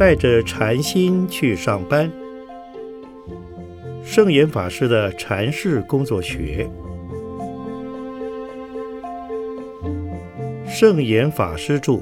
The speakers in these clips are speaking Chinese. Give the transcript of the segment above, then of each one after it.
带着禅心去上班。圣严法师的禅室工作学，圣严法师著。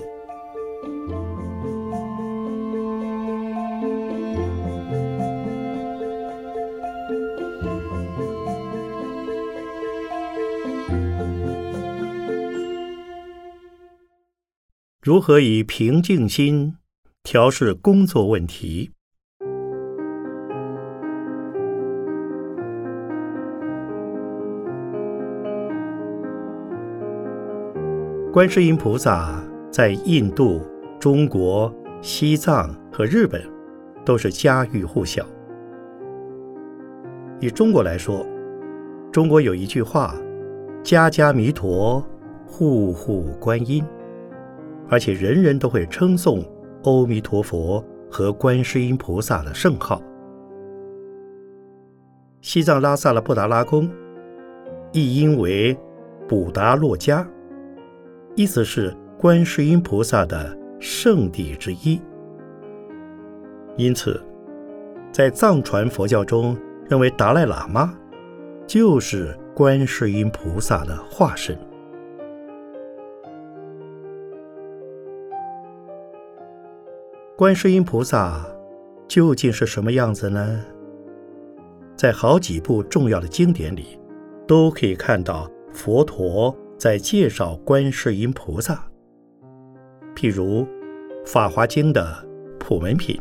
如何以平静心调试工作问题？观世音菩萨在印度、中国、西藏和日本都是家喻户晓。以中国来说，中国有一句话：“家家弥陀，户户观音。”而且人人都会称颂阿弥陀佛和观世音菩萨的圣号。西藏拉萨的布达拉宫，译音为布达洛迦，意思是观世音菩萨的圣地之一。因此，在藏传佛教中，认为达赖喇嘛就是观世音菩萨的化身。观世音菩萨究竟是什么样子呢？在好几部重要的经典里，都可以看到佛陀在介绍观世音菩萨。譬如《法华经》的普门品，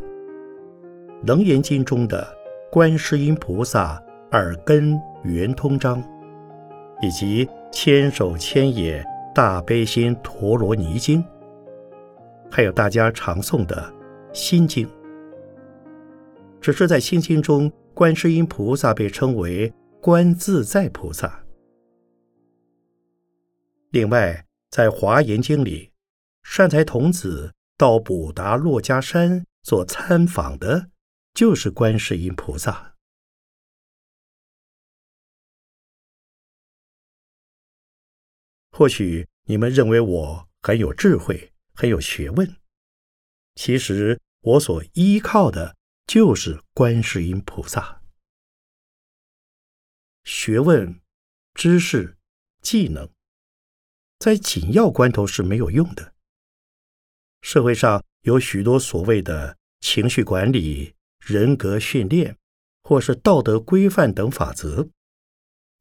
《楞严经》中的观世音菩萨耳根圆通章，以及《千手千眼大悲心陀罗尼经》，还有大家常诵的。心经，只是在心经中，观世音菩萨被称为观自在菩萨。另外，在华严经里，善财童子到补达洛迦山做参访的，就是观世音菩萨。或许你们认为我很有智慧，很有学问，其实。我所依靠的就是观世音菩萨。学问、知识、技能，在紧要关头是没有用的。社会上有许多所谓的情绪管理、人格训练，或是道德规范等法则，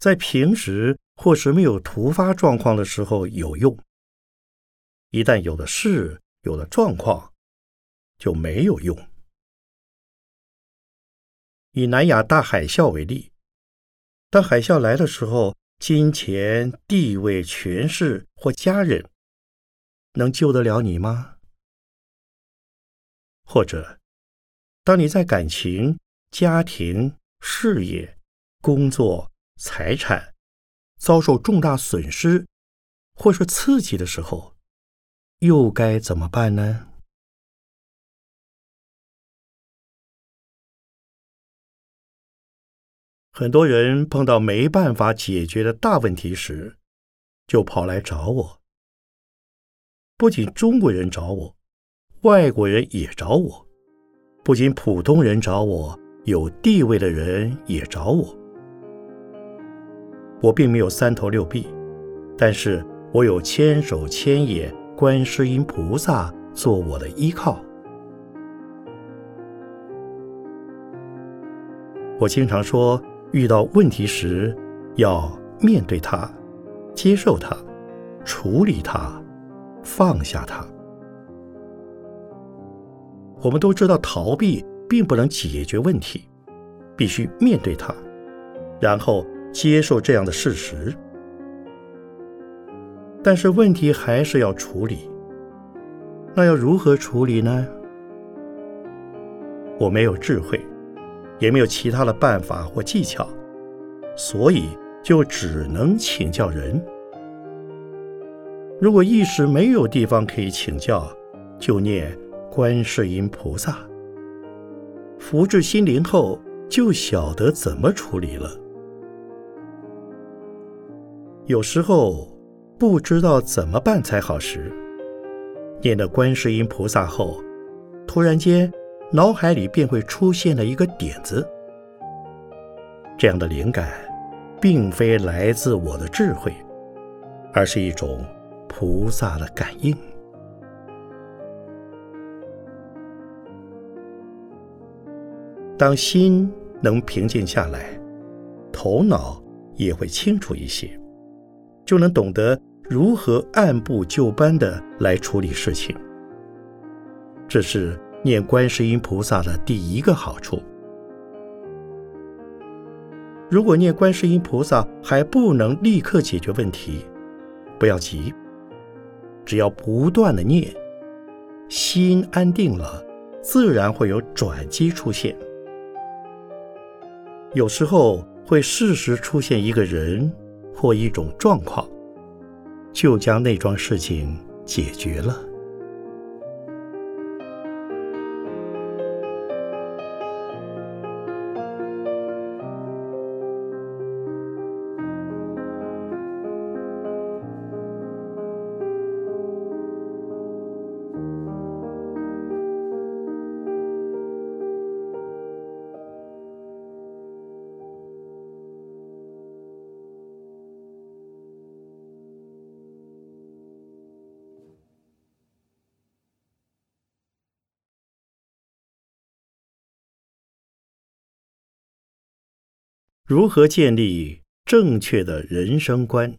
在平时或是没有突发状况的时候有用。一旦有了事、有了状况，就没有用。以南亚大海啸为例，当海啸来的时候，金钱、地位、权势或家人能救得了你吗？或者，当你在感情、家庭、事业、工作、财产遭受重大损失或是刺激的时候，又该怎么办呢？很多人碰到没办法解决的大问题时，就跑来找我。不仅中国人找我，外国人也找我；不仅普通人找我，有地位的人也找我。我并没有三头六臂，但是我有千手千眼观世音菩萨做我的依靠。我经常说。遇到问题时，要面对它，接受它，处理它，放下它。我们都知道，逃避并不能解决问题，必须面对它，然后接受这样的事实。但是问题还是要处理，那要如何处理呢？我没有智慧。也没有其他的办法或技巧，所以就只能请教人。如果一时没有地方可以请教，就念观世音菩萨，福至心灵后，就晓得怎么处理了。有时候不知道怎么办才好时，念了观世音菩萨后，突然间脑海里便会出现了一个点子。这样的灵感，并非来自我的智慧，而是一种菩萨的感应。当心能平静下来，头脑也会清楚一些，就能懂得如何按部就班的来处理事情。这是念观世音菩萨的第一个好处。如果念观世音菩萨还不能立刻解决问题，不要急，只要不断的念，心安定了，自然会有转机出现。有时候会适时出现一个人或一种状况，就将那桩事情解决了。如何建立正确的人生观？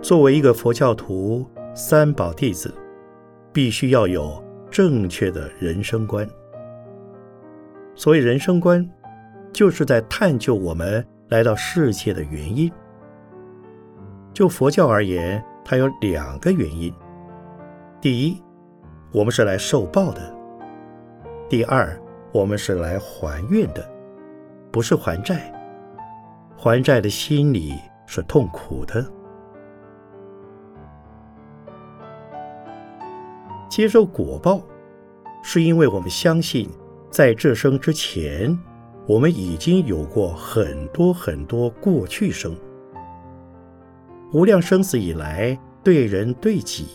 作为一个佛教徒、三宝弟子，必须要有正确的人生观。所谓人生观，就是在探究我们来到世界的原因。就佛教而言，它有两个原因：第一，我们是来受报的；第二，我们是来还愿的，不是还债。还债的心里是痛苦的。接受果报，是因为我们相信，在这生之前，我们已经有过很多很多过去生。无量生死以来，对人对己，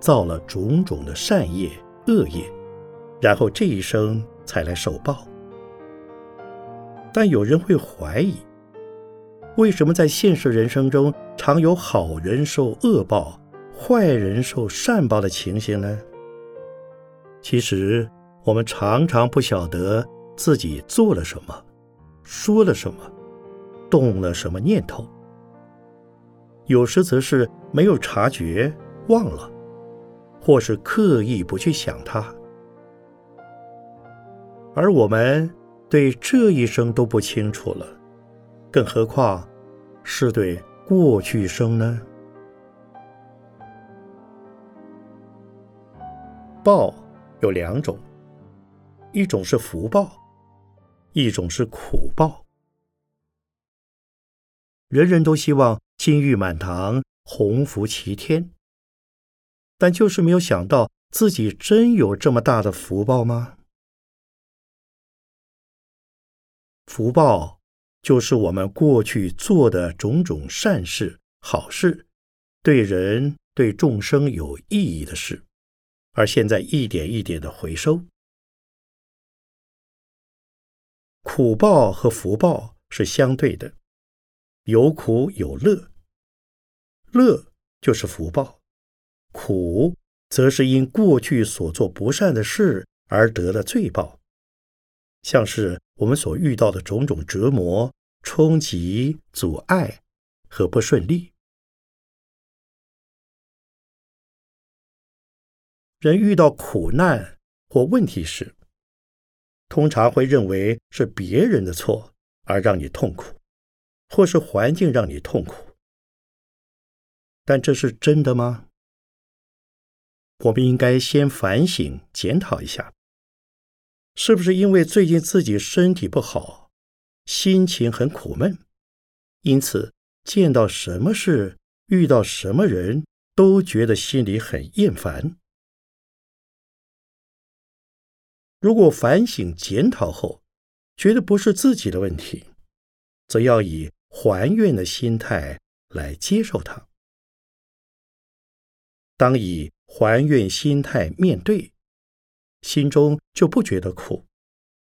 造了种种的善业恶业，然后这一生才来受报。但有人会怀疑，为什么在现实人生中常有好人受恶报、坏人受善报的情形呢？其实，我们常常不晓得自己做了什么，说了什么，动了什么念头。有时则是没有察觉、忘了，或是刻意不去想它。而我们对这一生都不清楚了，更何况是对过去生呢？报有两种，一种是福报，一种是苦报。人人都希望。金玉满堂，鸿福齐天。但就是没有想到自己真有这么大的福报吗？福报就是我们过去做的种种善事、好事，对人对众生有意义的事，而现在一点一点的回收。苦报和福报是相对的，有苦有乐。乐就是福报，苦则是因过去所做不善的事而得了罪报，像是我们所遇到的种种折磨、冲击、阻碍和不顺利。人遇到苦难或问题时，通常会认为是别人的错而让你痛苦，或是环境让你痛苦。但这是真的吗？我们应该先反省检讨一下，是不是因为最近自己身体不好，心情很苦闷，因此见到什么事、遇到什么人都觉得心里很厌烦？如果反省检讨后觉得不是自己的问题，则要以还愿的心态来接受它。当以还愿心态面对，心中就不觉得苦，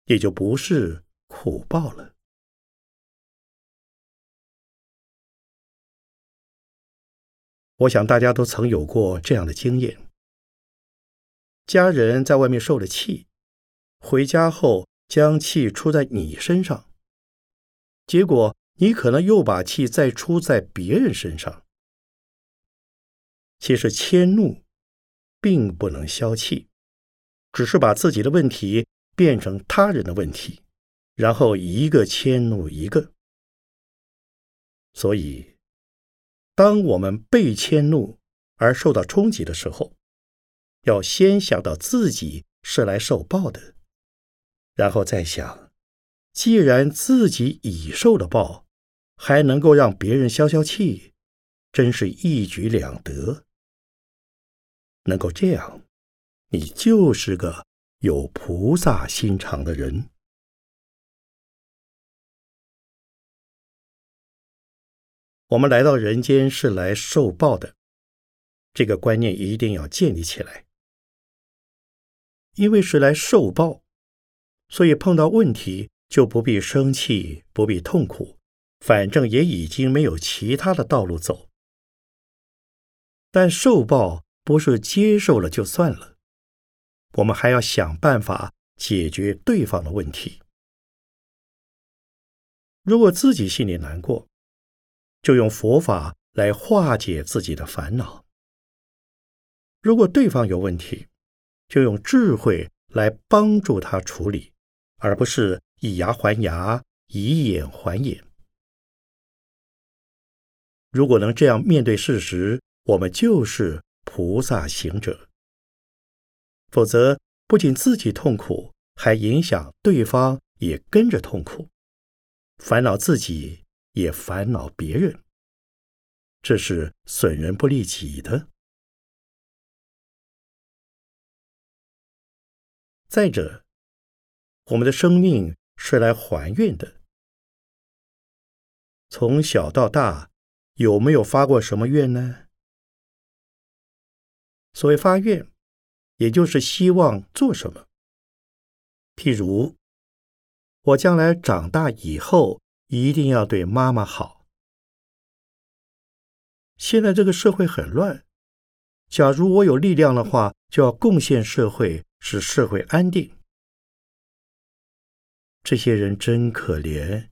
也就不是苦报了。我想大家都曾有过这样的经验：家人在外面受了气，回家后将气出在你身上，结果你可能又把气再出在别人身上。其实迁怒并不能消气，只是把自己的问题变成他人的问题，然后一个迁怒一个。所以。当我们被迁怒而受到冲击的时候，要先想到自己是来受报的，然后再想，既然自己已受了报，还能够让别人消消气，真是一举两得。能够这样，你就是个有菩萨心肠的人。我们来到人间是来受报的，这个观念一定要建立起来。因为是来受报，所以碰到问题就不必生气，不必痛苦，反正也已经没有其他的道路走。但受报不是接受了就算了，我们还要想办法解决对方的问题。如果自己心里难过，就用佛法来化解自己的烦恼。如果对方有问题，就用智慧来帮助他处理，而不是以牙还牙，以眼还眼。如果能这样面对事实，我们就是菩萨行者。否则，不仅自己痛苦，还影响对方也跟着痛苦，烦恼自己。也烦恼别人，这是损人不利己的。再者，我们的生命是来还愿的。从小到大，有没有发过什么愿呢？所谓发愿，也就是希望做什么。譬如，我将来长大以后。一定要对妈妈好。现在这个社会很乱，假如我有力量的话，就要贡献社会，使社会安定。这些人真可怜，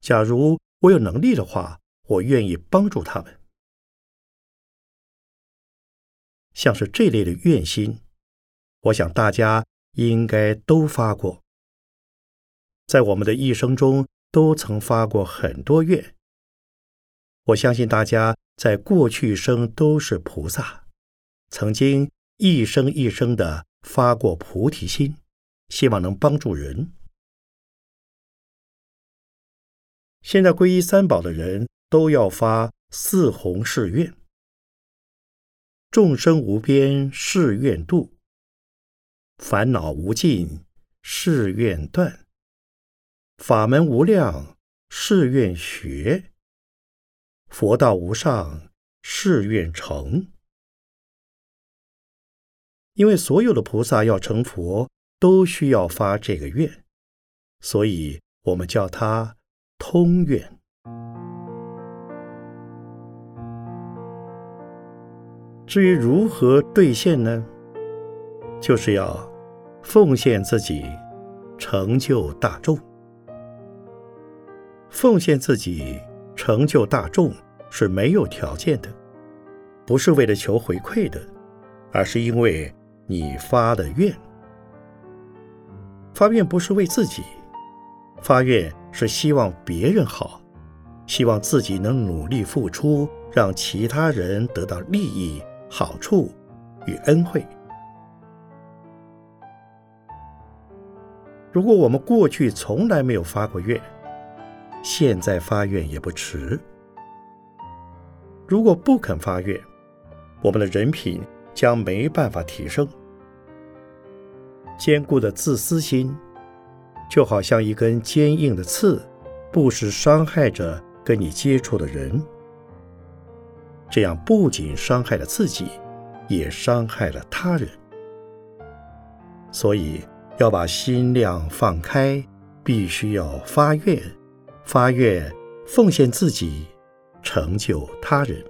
假如我有能力的话，我愿意帮助他们。像是这类的愿心，我想大家应该都发过，在我们的一生中。都曾发过很多愿，我相信大家在过去生都是菩萨，曾经一生一生的发过菩提心，希望能帮助人。现在皈依三宝的人都要发四弘誓愿：众生无边誓愿度，烦恼无尽誓愿断。法门无量，誓愿学；佛道无上，誓愿成。因为所有的菩萨要成佛，都需要发这个愿，所以我们叫它通愿。至于如何兑现呢？就是要奉献自己，成就大众。奉献自己，成就大众是没有条件的，不是为了求回馈的，而是因为你发的愿。发愿不是为自己，发愿是希望别人好，希望自己能努力付出，让其他人得到利益、好处与恩惠。如果我们过去从来没有发过愿，现在发愿也不迟。如果不肯发愿，我们的人品将没办法提升。坚固的自私心，就好像一根坚硬的刺，不时伤害着跟你接触的人。这样不仅伤害了自己，也伤害了他人。所以要把心量放开，必须要发愿，发愿奉献自己，成就他人。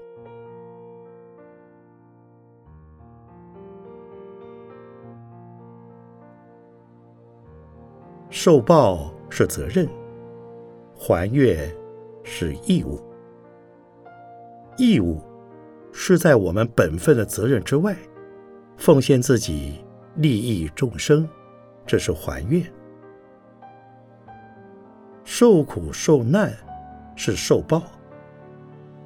受报是责任，还愿是义务。义务是在我们本分的责任之外，奉献自己。利益众生，这是还愿；受苦受难是受报；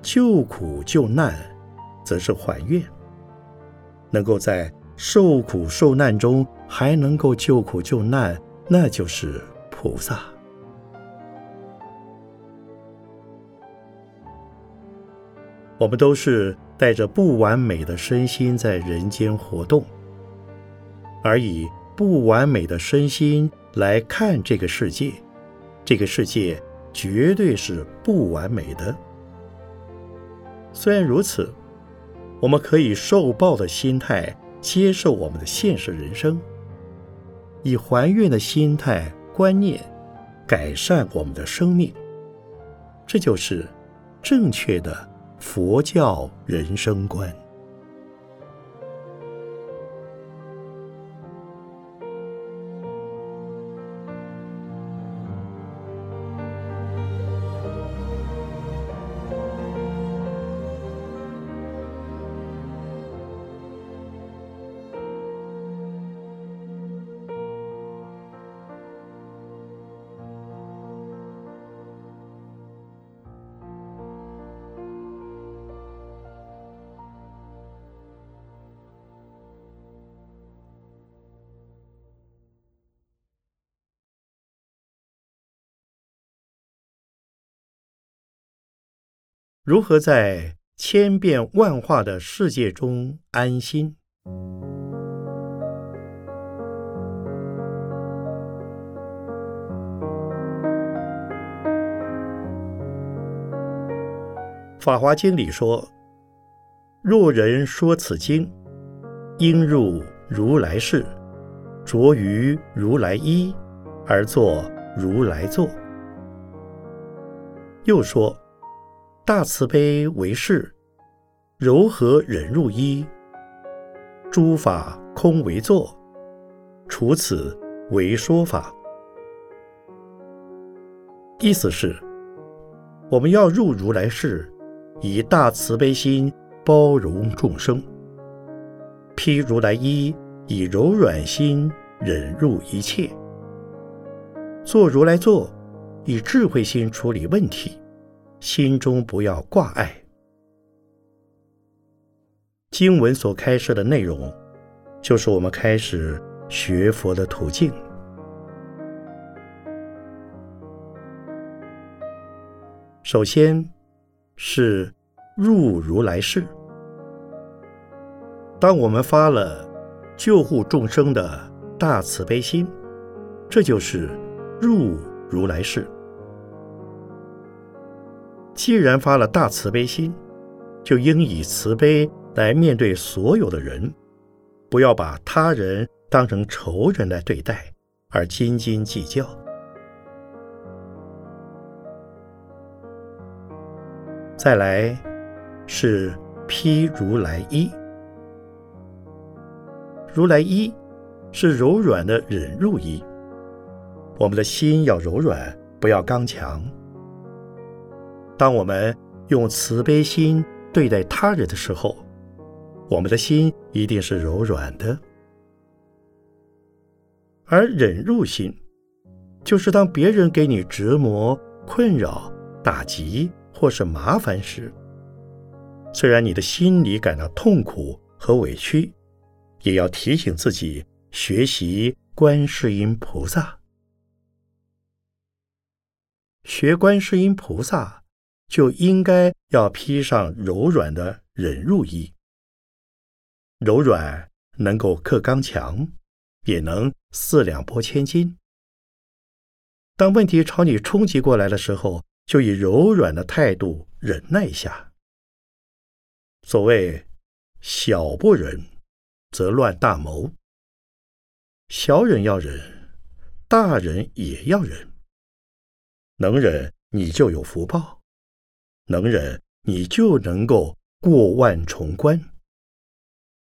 救苦救难则是还愿。能够在受苦受难中还能够救苦救难，那就是菩萨。我们都是带着不完美的身心在人间活动。而以不完美的身心来看这个世界，这个世界绝对是不完美的。虽然如此，我们可以受报的心态接受我们的现实人生，以还愿的心态观念改善我们的生命。这就是正确的佛教人生观。如何在千变万化的世界中安心？《法华经》里说：“若人说此经，应入如来世，着于如来衣，而作如来坐。”又说。大慈悲为事，柔和忍入一，诸法空为坐，除此为说法。意思是，我们要入如来世，以大慈悲心包容众生；披如来衣，以柔软心忍入一切；做如来坐，以智慧心处理问题。心中不要挂碍。经文所开设的内容，就是我们开始学佛的途径。首先是入如来世。当我们发了救护众生的大慈悲心，这就是入如来世。既然发了大慈悲心，就应以慈悲来面对所有的人，不要把他人当成仇人来对待，而斤斤计较。再来是披如来衣，如来衣是柔软的忍入衣，我们的心要柔软，不要刚强。当我们用慈悲心对待他人的时候，我们的心一定是柔软的；而忍辱心，就是当别人给你折磨、困扰、打击或是麻烦时，虽然你的心里感到痛苦和委屈，也要提醒自己学习观世音菩萨，学观世音菩萨。就应该要披上柔软的忍入衣，柔软能够克刚强，也能四两拨千斤。当问题朝你冲击过来的时候，就以柔软的态度忍耐一下。所谓“小不忍，则乱大谋”，小忍要忍，大人也要忍。能忍，你就有福报；能忍，你就能够过万重关。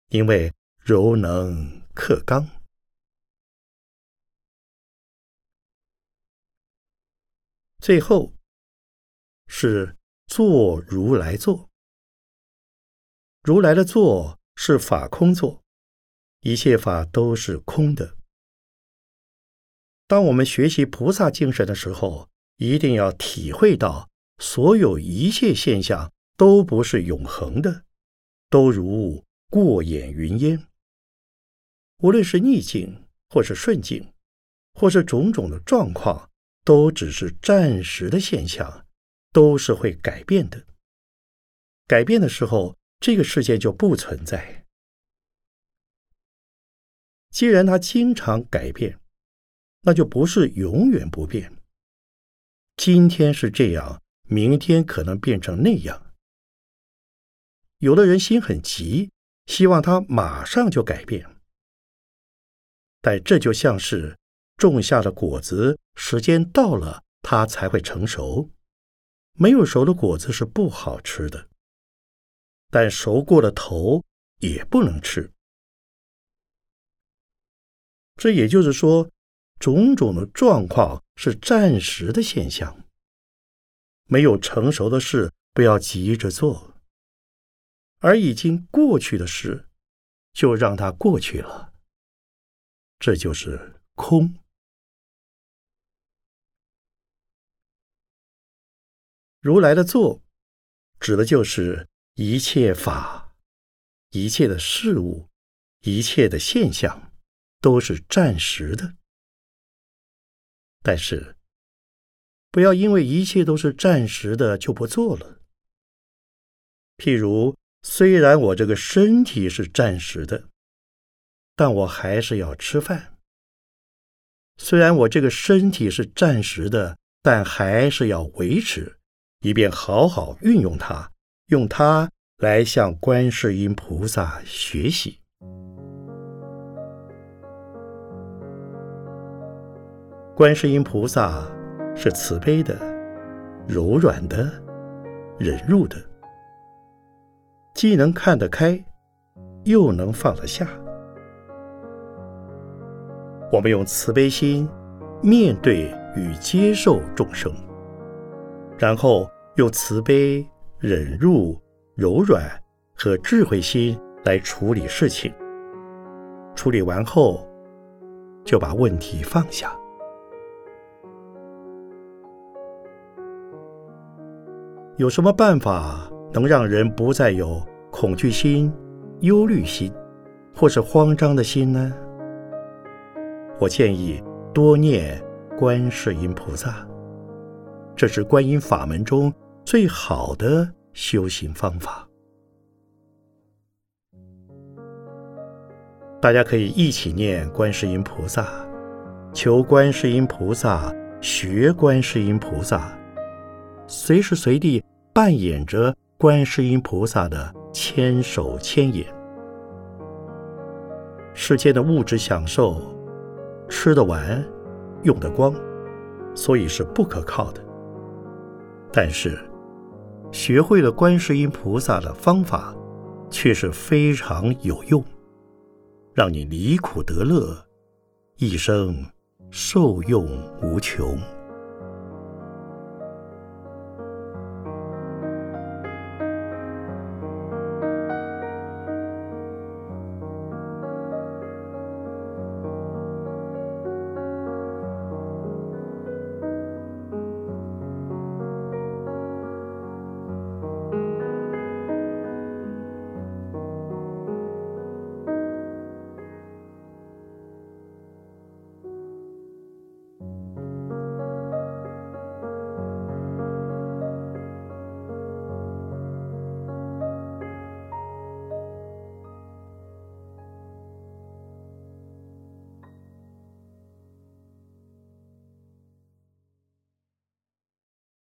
因为柔能克刚。最后是坐如来坐。如来的坐是法空坐，一切法都是空的。当我们学习菩萨精神的时候，一定要体会到，所有一切现象都不是永恒的，都如过眼云烟。无论是逆境，或是顺境，或是种种的状况。都只是暂时的现象，都是会改变的。改变的时候，这个世界就不存在。既然它经常改变，那就不是永远不变。今天是这样，明天可能变成那样。有的人心很急，希望它马上就改变，但这就像是。种下的果子，时间到了，它才会成熟。没有熟的果子是不好吃的，但熟过了头也不能吃。这也就是说，种种的状况是暂时的现象。没有成熟的事，不要急着做；而已经过去的事，就让它过去了。这就是空。如来的坐，指的就是一切法、一切的事物、一切的现象，都是暂时的。但是，不要因为一切都是暂时的就不做了。譬如，虽然我这个身体是暂时的，但我还是要吃饭；虽然我这个身体是暂时的，但还是要维持。以便好好运用它，用它来向观世音菩萨学习。观世音菩萨是慈悲的、柔软的、忍辱的，既能看得开，又能放得下。我们用慈悲心面对与接受众生，然后。用慈悲、忍辱、柔软和智慧心来处理事情，处理完后就把问题放下。有什么办法能让人不再有恐惧心、忧虑心，或是慌张的心呢？我建议多念观世音菩萨，这是观音法门中。最好的修行方法，大家可以一起念观世音菩萨，求观世音菩萨，学观世音菩萨，随时随地扮演着观世音菩萨的千手千眼。世间的物质享受，吃得完，用得光，所以是不可靠的。但是。学会了观世音菩萨的方法，却是非常有用，让你离苦得乐，一生受用无穷。